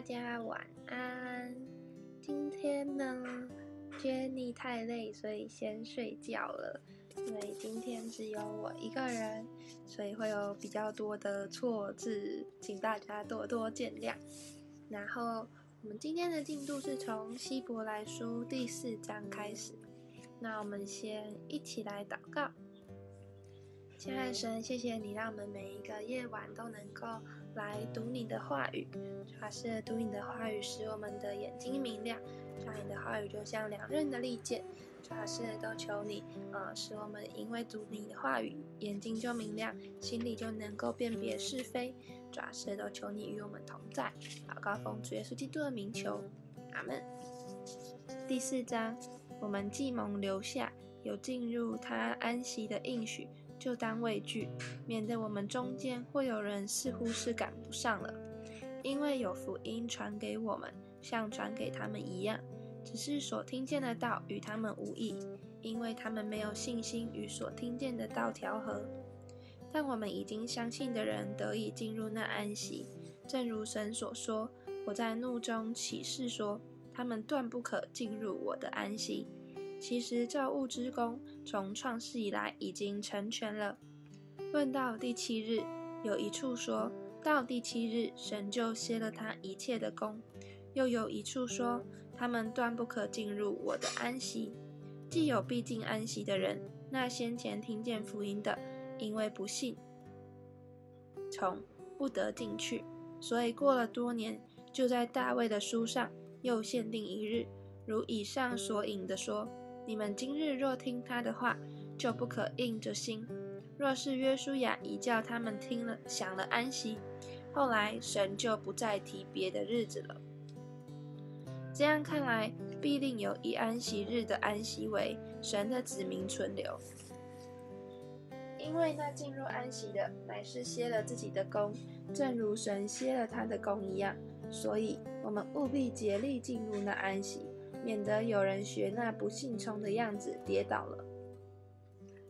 大家晚安。今天呢，Jenny 太累，所以先睡觉了。因为今天只有我一个人，所以会有比较多的错字，请大家多多见谅。然后我们今天的进度是从希伯来书第四章开始。那我们先一起来祷告。亲爱的神，谢谢你让我们每一个夜晚都能够来读你的话语。主要是读你的话语，使我们的眼睛明亮。主要你的话语就像两刃的利剑。主要是都求你，呃，使我们因为读你的话语，眼睛就明亮，心里就能够辨别是非。主要是都求你与我们同在。祷告奉主耶稣基督的名求，阿门。第四章，我们既蒙留下，有进入他安息的应许。就当畏惧，免得我们中间会有人似乎是赶不上了。因为有福音传给我们，像传给他们一样，只是所听见的道与他们无异，因为他们没有信心与所听见的道调和。但我们已经相信的人得以进入那安息，正如神所说：“我在怒中起誓说，他们断不可进入我的安息。”其实造物之功从创世以来已经成全了。论到第七日，有一处说到第七日，神就歇了他一切的功；又有一处说，他们断不可进入我的安息。既有必进安息的人，那先前听见福音的，因为不信，从不得进去。所以过了多年，就在大卫的书上又限定一日，如以上所引的说。你们今日若听他的话，就不可硬着心。若是约书亚已叫他们听了，想了安息，后来神就不再提别的日子了。这样看来，必定有一安息日的安息为神的子民存留，因为那进入安息的，乃是歇了自己的功，正如神歇了他的功一样。所以，我们务必竭力进入那安息。免得有人学那不信从的样子跌倒了。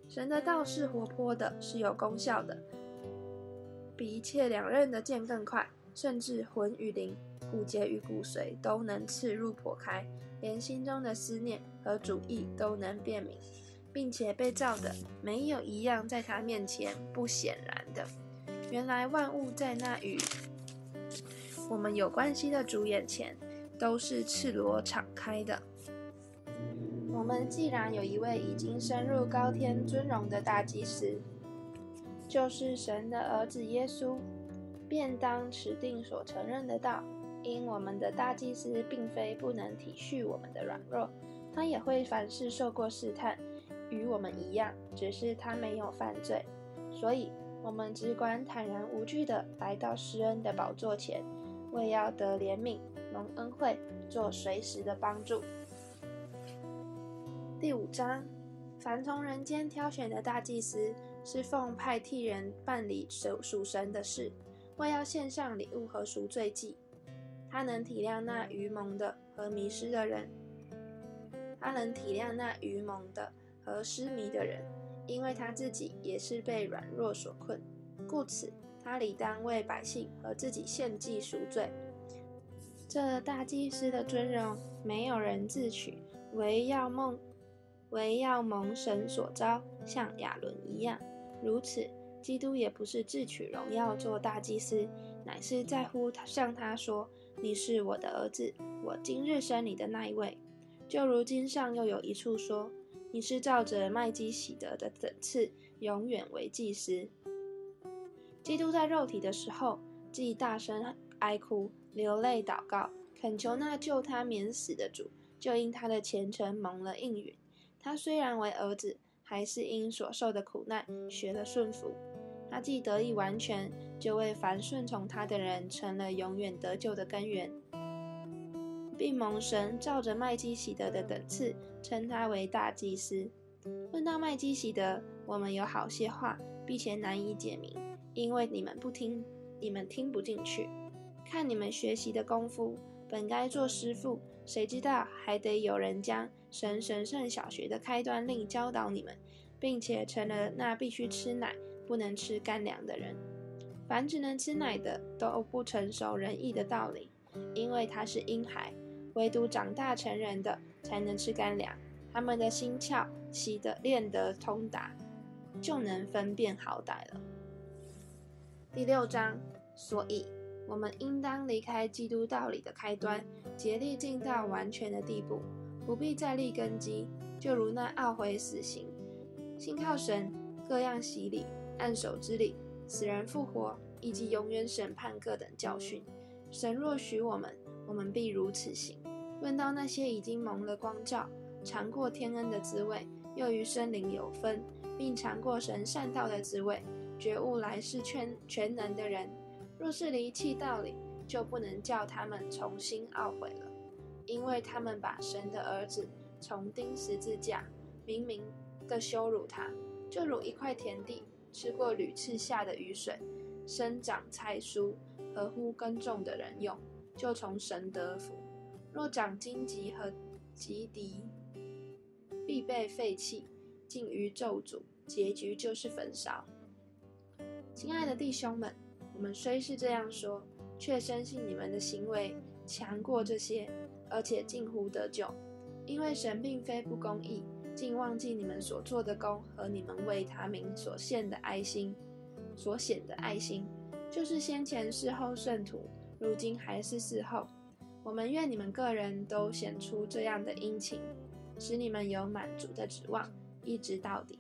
神的道是活泼的，是有功效的，比一切两刃的剑更快，甚至魂与灵、骨节与骨髓都能刺入破开，连心中的思念和主意都能辨明，并且被造的没有一样在他面前不显然的。原来万物在那与我们有关系的主眼前。都是赤裸敞开的。我们既然有一位已经升入高天尊荣的大祭司，就是神的儿子耶稣，便当持定所承认的道。因我们的大祭司并非不能体恤我们的软弱，他也会凡事受过试探，与我们一样，只是他没有犯罪。所以，我们只管坦然无惧的来到施恩的宝座前，为要得怜悯。蒙恩惠，做随时的帮助。第五章，凡从人间挑选的大祭司，是奉派替人办理属属神的事，为要献上礼物和赎罪祭。他能体谅那愚蒙的和迷失的人，他能体谅那愚蒙的和失迷的人，因为他自己也是被软弱所困，故此他理当为百姓和自己献祭赎罪。这大祭司的尊荣，没有人自取，唯要梦，唯要蒙神所招，像亚伦一样。如此，基督也不是自取荣耀做大祭司，乃是在乎向他说：“你是我的儿子，我今日生你的那一位。”就如今上又有一处说：“你是照着麦基喜德的等次，永远为祭司。”基督在肉体的时候，既大声哀哭。流泪祷告，恳求那救他免死的主，就因他的虔诚蒙了应允。他虽然为儿子，还是因所受的苦难学了顺服。他既得以完全，就为凡顺从他的人成了永远得救的根源，并蒙神照着麦基喜德的等次称他为大祭司。论到麦基喜德，我们有好些话，并且难以解明，因为你们不听，你们听不进去。看你们学习的功夫，本该做师傅，谁知道还得有人将神神圣小学的开端令教导你们，并且成了那必须吃奶不能吃干粮的人。凡只能吃奶的，都不成熟仁义的道理。因为他是婴孩；唯独长大成人的才能吃干粮。他们的心窍习得练得通达，就能分辨好歹了。第六章，所以我们应当离开基督道理的开端，竭力进到完全的地步，不必再立根基，就如那懊悔死刑、信靠神、各样洗礼、按手之礼、死人复活以及永远审判各等教训。神若许我们，我们必如此行。论到那些已经蒙了光照、尝过天恩的滋味，又与生灵有分，并尝过神善道的滋味。觉悟来世全全能的人，若是离弃道理，就不能叫他们重新懊悔了，因为他们把神的儿子从钉十字架，明明的羞辱他，就如一块田地吃过屡次下的雨水，生长菜蔬，合乎耕种的人用，就从神得福；若长荆棘和棘藜，必被废弃，尽于咒诅，结局就是焚烧。亲爱的弟兄们，我们虽是这样说，却深信你们的行为强过这些，而且近乎得救。因为神并非不公义，竟忘记你们所做的功和你们为他名所献的爱心，所显的爱心，就是先前事后圣徒，如今还是事后。我们愿你们个人都显出这样的殷勤，使你们有满足的指望，一直到底，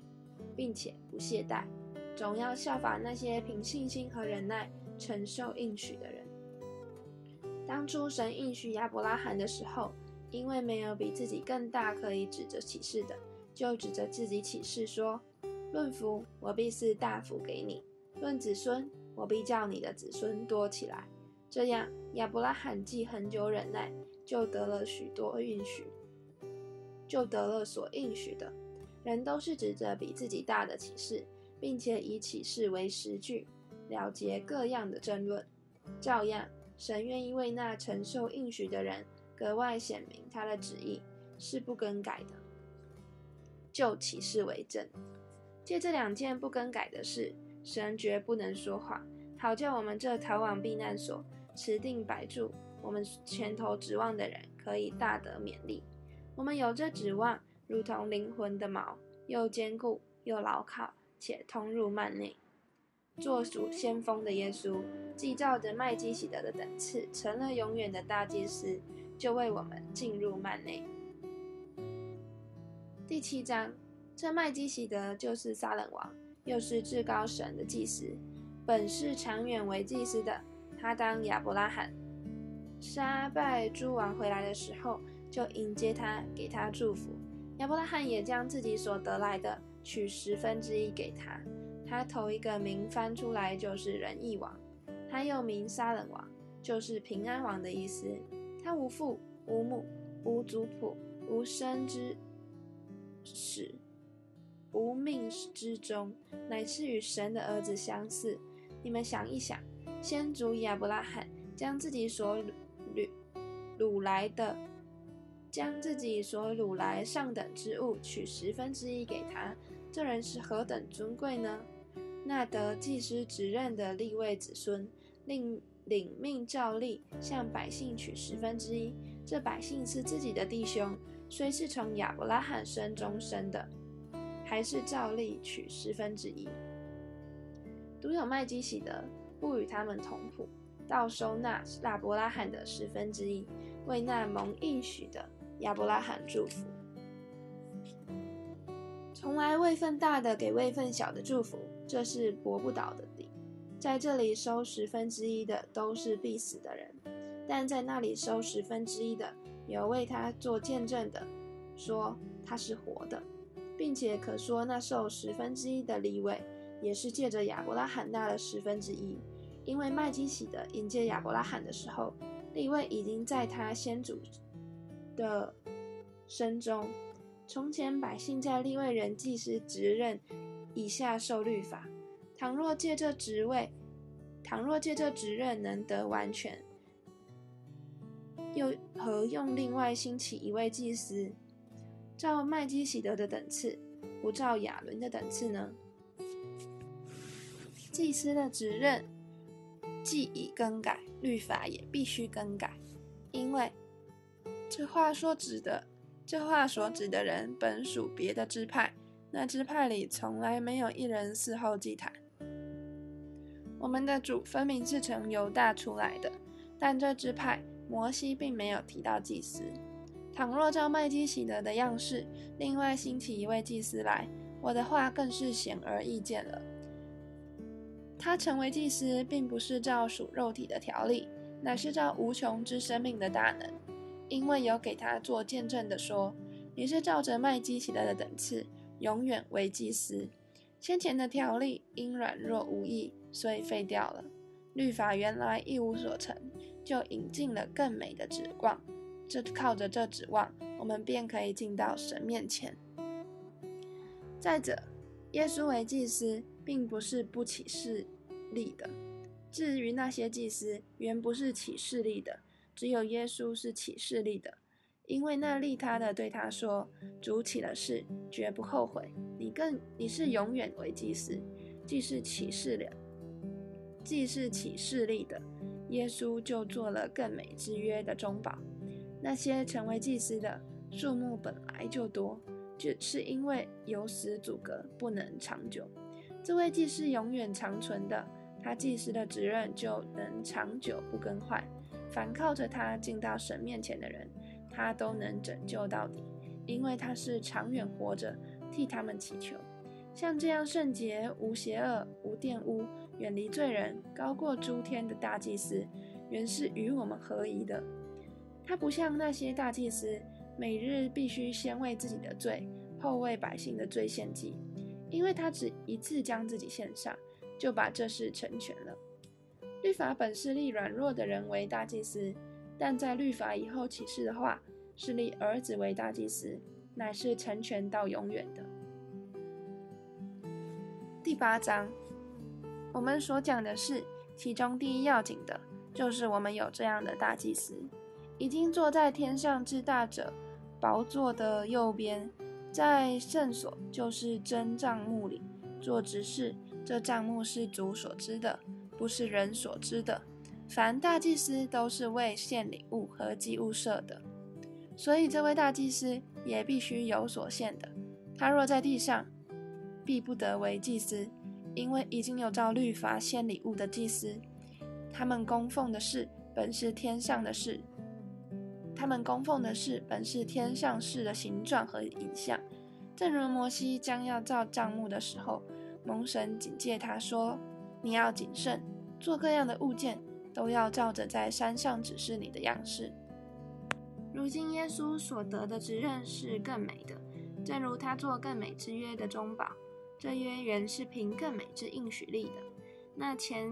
并且不懈怠。总要效法那些凭信心和忍耐承受应许的人。当初神应许亚伯拉罕的时候，因为没有比自己更大可以指着启示的，就指着自己启示说：“论福，我必是大福给你；论子孙，我必叫你的子孙多起来。”这样，亚伯拉罕既恒久忍耐，就得了许多应许，就得了所应许的。人都是指着比自己大的启示。并且以启示为实据，了结各样的争论。照样，神愿意为那承受应许的人格外显明他的旨意，是不更改的。就启示为证，借这两件不更改的事，神绝不能说谎，好叫我们这逃往避难所、持定摆住我们前头指望的人，可以大得勉励。我们有这指望，如同灵魂的锚，又坚固又牢靠。且通入幔内，做主先锋的耶稣，既照着麦基喜德的等次，成了永远的大祭司，就为我们进入幔内。第七章，这麦基喜德就是撒冷王，又是至高神的祭司，本是长远为祭司的。他当亚伯拉罕杀败诸王回来的时候，就迎接他，给他祝福。亚伯拉罕也将自己所得来的。取十分之一给他，他头一个名翻出来就是仁义王，他又名撒冷王，就是平安王的意思。他无父无母无族谱无生之始无命之终，乃是与神的儿子相似。你们想一想，先祖亚伯拉罕将自己所掳掳来的，将自己所掳来上等之物取十分之一给他。这人是何等尊贵呢？那得祭司职任的立位子孙，令领命照例向百姓取十分之一。这百姓是自己的弟兄，虽是从亚伯拉罕生中生的，还是照例取十分之一。独有麦基喜德不与他们同谱，倒收纳亚伯拉罕的十分之一，为那蒙应许的亚伯拉罕祝福。从来位份大的给位份小的祝福，这是驳不倒的理。在这里收十分之一的都是必死的人，但在那里收十分之一的有为他做见证的，说他是活的，并且可说那受十分之一的立位也是借着亚伯拉罕纳的十分之一，因为麦基喜的迎接亚伯拉罕的时候，立位已经在他先祖的身中。从前百姓在立位人祭司职任以下受律法，倘若借这职位，倘若借这职任能得完全，又何用另外兴起一位祭司，照麦基喜德的等次，不照亚伦的等次呢？祭司的职任既已更改，律法也必须更改，因为这话说指的，这话所指的人本属别的支派，那支派里从来没有一人伺候祭坛。我们的主分明是从犹大出来的，但这支派摩西并没有提到祭司。倘若照麦基洗德的样式，另外兴起一位祭司来，我的话更是显而易见了。他成为祭司，并不是照属肉体的条例，乃是照无穷之生命的大能。因为有给他做见证的说：“你是照着麦基洗德的等次，永远为祭司。”先前的条例因软弱无益，所以废掉了。律法原来一无所成就，引进了更美的指望。这靠着这指望，我们便可以进到神面前。再者，耶稣为祭司，并不是不起势力的。至于那些祭司，原不是起势力的，只有耶稣是起势力的。因为那利他的对他说：“主起了事，绝不后悔。你更你是永远为祭司，既是起势了，既是起势力的，耶稣就做了更美之约的中保。”那些成为祭司的数目本来就多，只是因为有死阻隔，不能长久。这位祭司永远长存的，他祭司的职任就能长久不更换。凡靠着他进到神面前的人，他都能拯救到底，因为他是长远活着，替他们祈求。像这样圣洁、无邪恶、无玷污、远离罪人、高过诸天的大祭司，原是与我们合宜的。他不像那些大祭司，每日必须先为自己的罪，后为百姓的罪献祭，因为他只一次将自己献上，就把这事成全了。律法本是立软弱的人为大祭司，但在律法以后启示的话，是立儿子为大祭司，乃是成全到永远的。第八章，我们所讲的是其中第一要紧的，就是我们有这样的大祭司。已经坐在天上之大者宝座的右边，在圣所，就是真帐幕里做执事。这帐幕是主所知的，不是人所知的。凡大祭司都是为献礼物和祭物设的，所以这位大祭司也必须有所献的。他若在地上，必不得为祭司，因为已经有照律法献礼物的祭司，他们供奉的事本是天上的事。他们供奉的事本是天上事的形状和影像，正如摩西将要造帐幕的时候，蒙神警戒他说：“你要谨慎，做各样的物件，都要照着在山上指示你的样式。”如今耶稣所得的职任是更美的，正如他做更美之约的中保，这约原是凭更美之应许立的。那前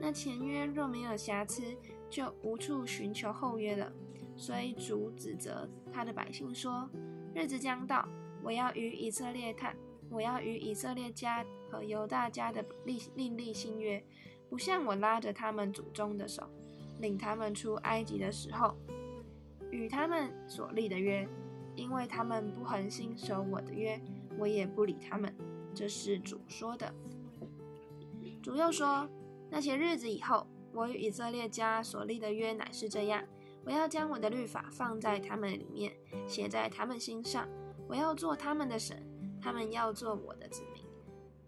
那前约若没有瑕疵。就无处寻求后约了，所以主指责他的百姓说：“日子将到，我要与以色列太，我要与以色列家和犹大家的立另立新约，不像我拉着他们祖宗的手，领他们出埃及的时候，与他们所立的约，因为他们不恒心守我的约，我也不理他们。”这是主说的。主又说：“那些日子以后。”我与以色列家所立的约乃是这样：我要将我的律法放在他们里面，写在他们心上。我要做他们的神，他们要做我的子。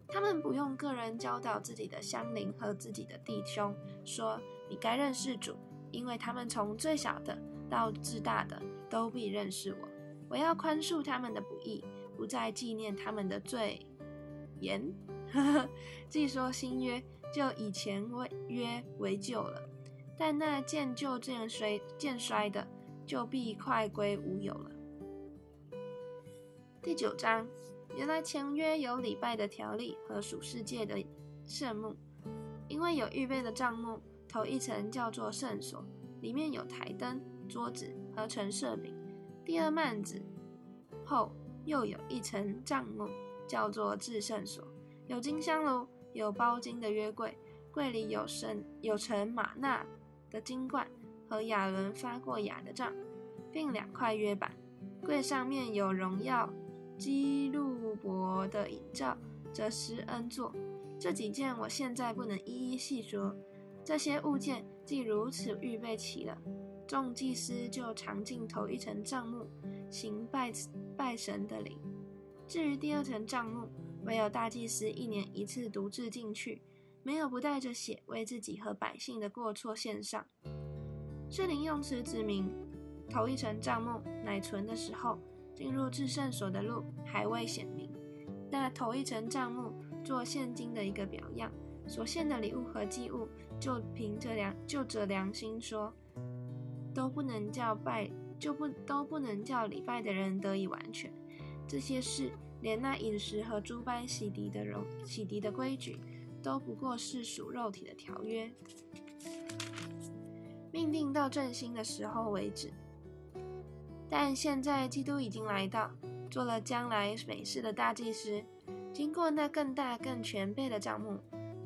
他们不用个人教导自己的乡邻和自己的弟兄，说你该认识主，因为他们从最小的到至大的都必认识我。我要宽恕他们的不义，不再纪念他们的罪言。既说新约。就以前为约为旧了，但那渐旧渐衰渐衰的，就必快归无有了。第九章，原来前约有礼拜的条例和属世界的圣幕，因为有预备的帐幕，头一层叫做圣所，里面有台灯、桌子和陈设饼；第二幔子后又有一层帐幕，叫做至圣所，有金香炉。有包金的约柜，柜里有神有盛玛纳的金罐和亚伦发过芽的杖，并两块约板。柜上面有荣耀基路伯的影照，则施恩座。这几件我现在不能一一细说。这些物件既如此预备齐了，众祭司就常进头一层帐幕，行拜拜神的礼。至于第二层帐幕，唯有大祭司一年一次独自进去，没有不带着血为自己和百姓的过错献上。圣灵用词指明，头一层帐幕乃存的时候，进入至圣所的路还未显明。那头一层帐幕做现今的一个表样，所献的礼物和祭物。就凭着良就着良心说，都不能叫拜就不都不能叫礼拜的人得以完全。这些事，连那饮食和诸般洗涤的容洗涤的规矩，都不过是属肉体的条约，命定到正兴的时候为止。但现在基督已经来到，做了将来美事的大祭司，经过那更大更全备的帐幕，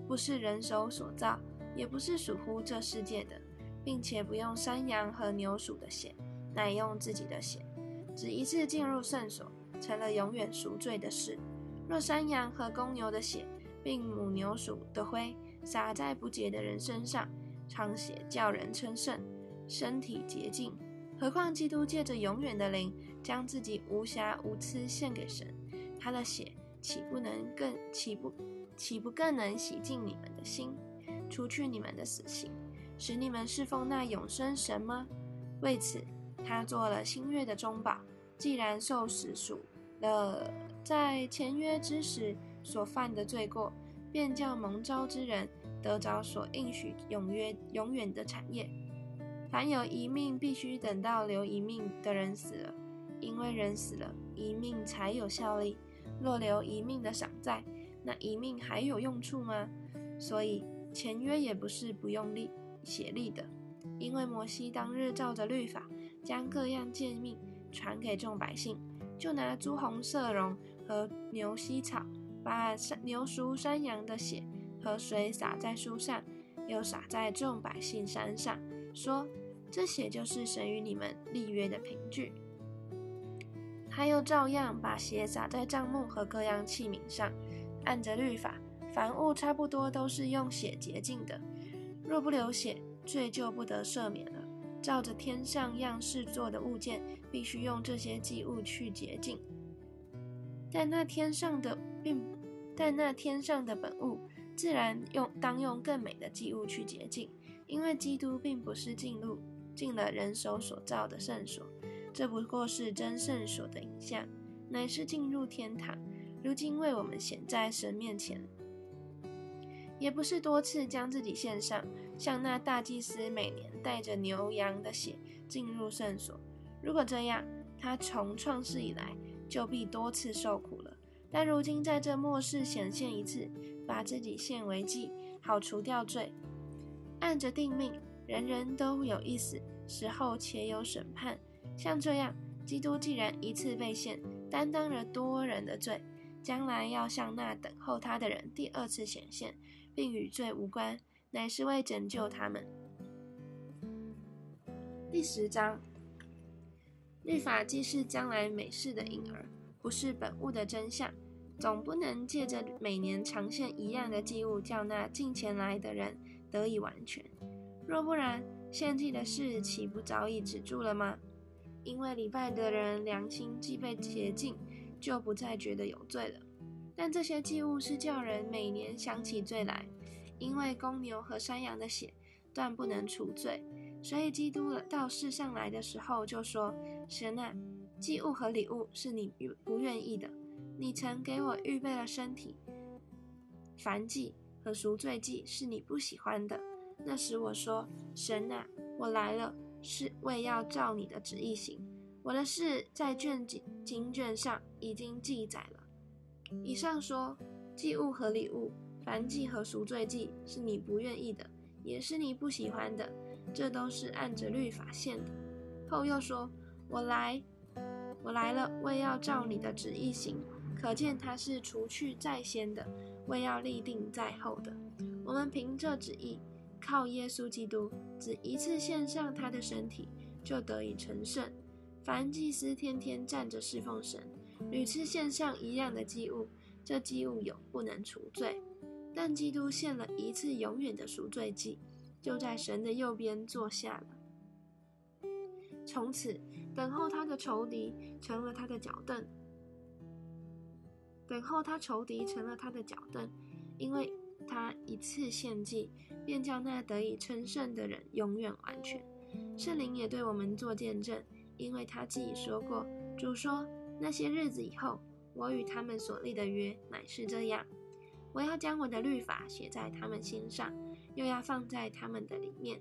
不是人手所造。也不是属乎这世界的，并且不用山羊和牛鼠的血，乃用自己的血，只一次进入圣所，成了永远赎罪的事。若山羊和公牛的血，并母牛鼠的灰洒在不洁的人身上，常血叫人称圣，身体洁净，何况基督借着永远的灵，将自己无瑕无疵献给神，他的血岂不能更岂不岂不更能洗净你们的心？除去你们的死刑，使你们侍奉那永生神吗？为此，他做了新约的中保。既然受死赎了在前约之时所犯的罪过，便叫蒙召之人得着所应许永约永远的产业。凡有一命，必须等到留一命的人死了，因为人死了，一命才有效力。若留一命的赏在，那一命还有用处吗？所以。前约也不是不用力写力的，因为摩西当日照着律法，将各样诫命传给众百姓，就拿朱红色绒和牛膝草，把山牛熟山羊的血和水洒在书上，又洒在众百姓山上，说：这血就是神与你们立约的凭据。他又照样把血洒在帐幕和各样器皿上，按着律法。凡物差不多都是用血洁净的，若不流血，罪就不得赦免了。照着天上样式做的物件，必须用这些祭物去洁净。但那天上的并，但那天上的本物，自然用当用更美的祭物去洁净，因为基督并不是进入进了人手所造的圣所，这不过是真圣所的影像，乃是进入天堂，如今为我们显在神面前。也不是多次将自己献上，像那大祭司每年带着牛羊的血进入圣所。如果这样，他从创世以来就必多次受苦了。但如今在这末世显现一次，把自己献为祭，好除掉罪。按着定命，人人都有一死，死后且有审判。像这样，基督既然一次被献，担当了多人的罪，将来要向那等候他的人第二次显现。并与罪无关，乃是为拯救他们。第十章，律法既是将来美事的影儿，不是本物的真相，总不能借着每年常献一样的祭物，叫那近前来的人得以完全。若不然，献祭的事岂不早已止住了吗？因为礼拜的人良心既被洁净，就不再觉得有罪了。但这些祭物是叫人每年想起罪来，因为公牛和山羊的血断不能除罪，所以基督到世上来的时候就说：“神啊，祭物和礼物是你不愿意的，你曾给我预备了身体；凡祭和赎罪祭是你不喜欢的。那时我说：神啊，我来了，是为要照你的旨意行。我的事在卷经经卷上已经记载了。”以上说，祭物和礼物，凡祭和赎罪祭，是你不愿意的，也是你不喜欢的，这都是按着律法献的。后又说，我来，我来了，为要照你的旨意行。可见他是除去在先的，为要立定在后的。我们凭这旨意，靠耶稣基督，只一次献上他的身体，就得以成圣。凡祭司天天站着侍奉神。屡次献上一样的祭物，这祭物有不能除罪。但基督献了一次永远的赎罪祭，就在神的右边坐下了。从此，等候他的仇敌成了他的脚凳。等候他仇敌成了他的脚凳，因为他一次献祭，便叫那得以称圣的人永远完全。圣灵也对我们做见证，因为他自己说过：“主说，那些日子以后，我与他们所立的约乃是这样。”我要将我的律法写在他们心上，又要放在他们的里面。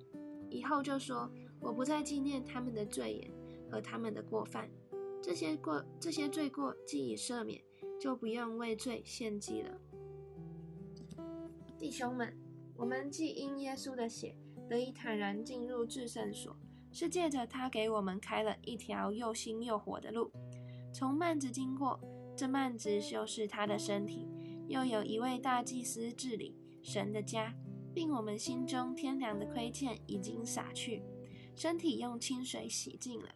以后就说，我不再纪念他们的罪言和他们的过犯。这些过这些罪过既已赦免，就不用为罪献祭了。弟兄们，我们既因耶稣的血得以坦然进入至圣所，是借着他给我们开了一条又新又活的路，从幔子经过。这幔子就是他的身体。又有一位大祭司治理神的家，并我们心中天良的亏欠已经洒去，身体用清水洗净了，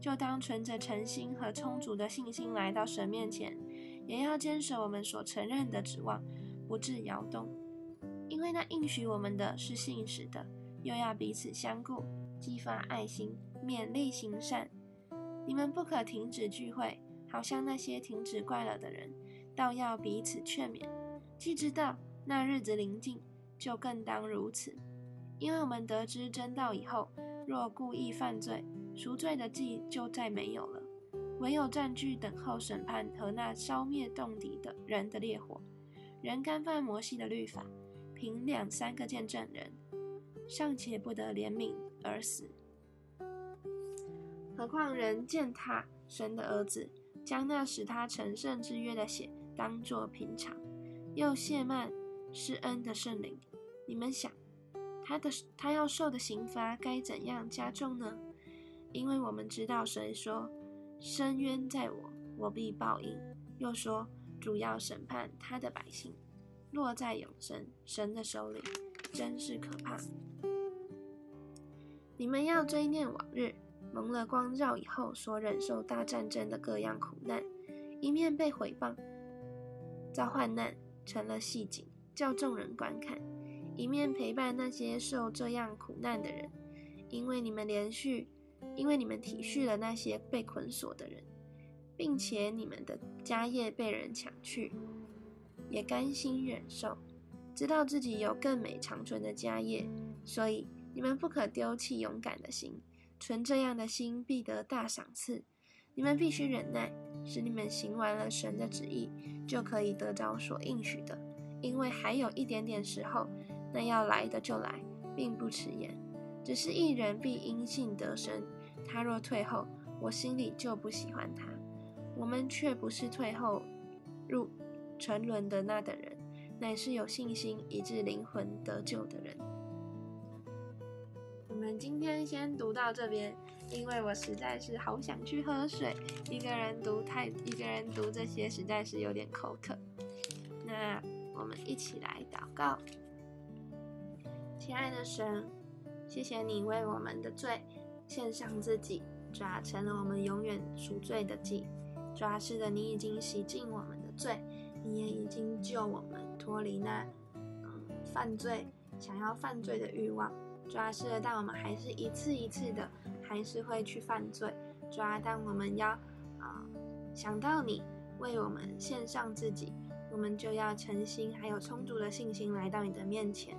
就当存着诚心和充足的信心来到神面前，也要坚守我们所承认的指望，不致摇动，因为那应许我们的是信实的。又要彼此相顾，激发爱心，勉励行善。你们不可停止聚会，好像那些停止快乐的人。倒要彼此劝勉，既知道那日子临近，就更当如此。因为我们得知真道以后，若故意犯罪，赎罪的祭就再没有了，唯有占据等候审判和那烧灭洞底的人的烈火。人干犯摩西的律法，凭两三个见证人，尚且不得怜悯而死，何况人践踏神的儿子，将那使他成圣之约的血。当作平常，又亵慢施恩的圣灵，你们想，他的他要受的刑罚该怎样加重呢？因为我们知道神说：“深渊在我，我必报应。”又说：“主要审判他的百姓，落在永生神的手里，真是可怕。”你们要追念往日蒙了光照以后所忍受大战争的各样苦难，一面被毁谤。遭患难成了戏景，叫众人观看；一面陪伴那些受这样苦难的人，因为你们连续，因为你们体恤了那些被捆锁的人，并且你们的家业被人抢去，也甘心忍受，知道自己有更美长存的家业，所以你们不可丢弃勇敢的心，存这样的心必得大赏赐。你们必须忍耐，使你们行完了神的旨意，就可以得着所应许的。因为还有一点点时候，那要来的就来，并不迟延。只是一人必因信得生，他若退后，我心里就不喜欢他。我们却不是退后入沉沦的那等人，乃是有信心以致灵魂得救的人。我们今天先读到这边。因为我实在是好想去喝水，一个人读太一个人读这些实在是有点口渴。那我们一起来祷告，亲爱的神，谢谢你为我们的罪献上自己，抓成了我们永远赎罪的祭。抓是的，你已经洗净我们的罪，你也已经救我们脱离那嗯犯罪想要犯罪的欲望。抓是的，但我们还是一次一次的。还是会去犯罪，主啊，但我们要啊想到你为我们献上自己，我们就要诚心还有充足的信心来到你的面前，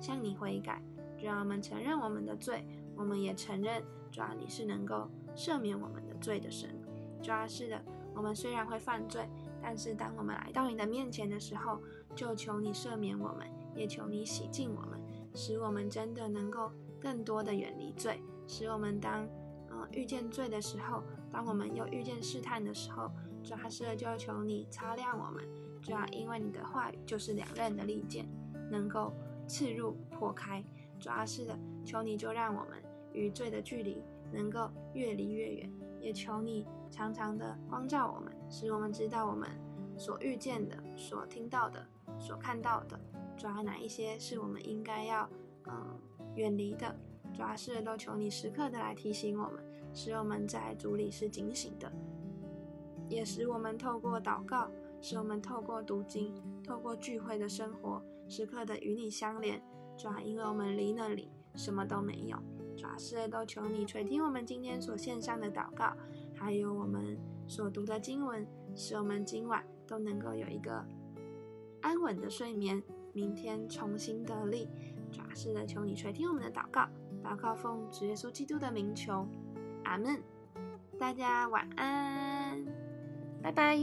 向你悔改。主啊，我们承认我们的罪，我们也承认主啊，你是能够赦免我们的罪的神。主啊，是的，我们虽然会犯罪，但是当我们来到你的面前的时候，就求你赦免我们，也求你洗净我们，使我们真的能够更多的远离罪。使我们当，呃遇见罪的时候，当我们又遇见试探的时候，主要是就求你擦亮我们，主要因为你的话语就是两刃的利剑，能够刺入破开。主要是的，求你就让我们与罪的距离能够越离越远，也求你常常的光照我们，使我们知道我们所遇见的、所听到的、所看到的，主要哪一些是我们应该要，嗯远离的。主要是都求你时刻的来提醒我们，使我们在主里是警醒的，也使我们透过祷告使我们透过读经，透过聚会的生活，时刻的与你相连。主啊，因为我们离那里什么都没有。主啊，都求你垂听我们今天所献上的祷告，还有我们所读的经文，使我们今晚都能够有一个安稳的睡眠，明天重新得力。主啊，是的，求你垂听我们的祷告，祷告奉主耶稣基督的名求，阿门。大家晚安，拜拜。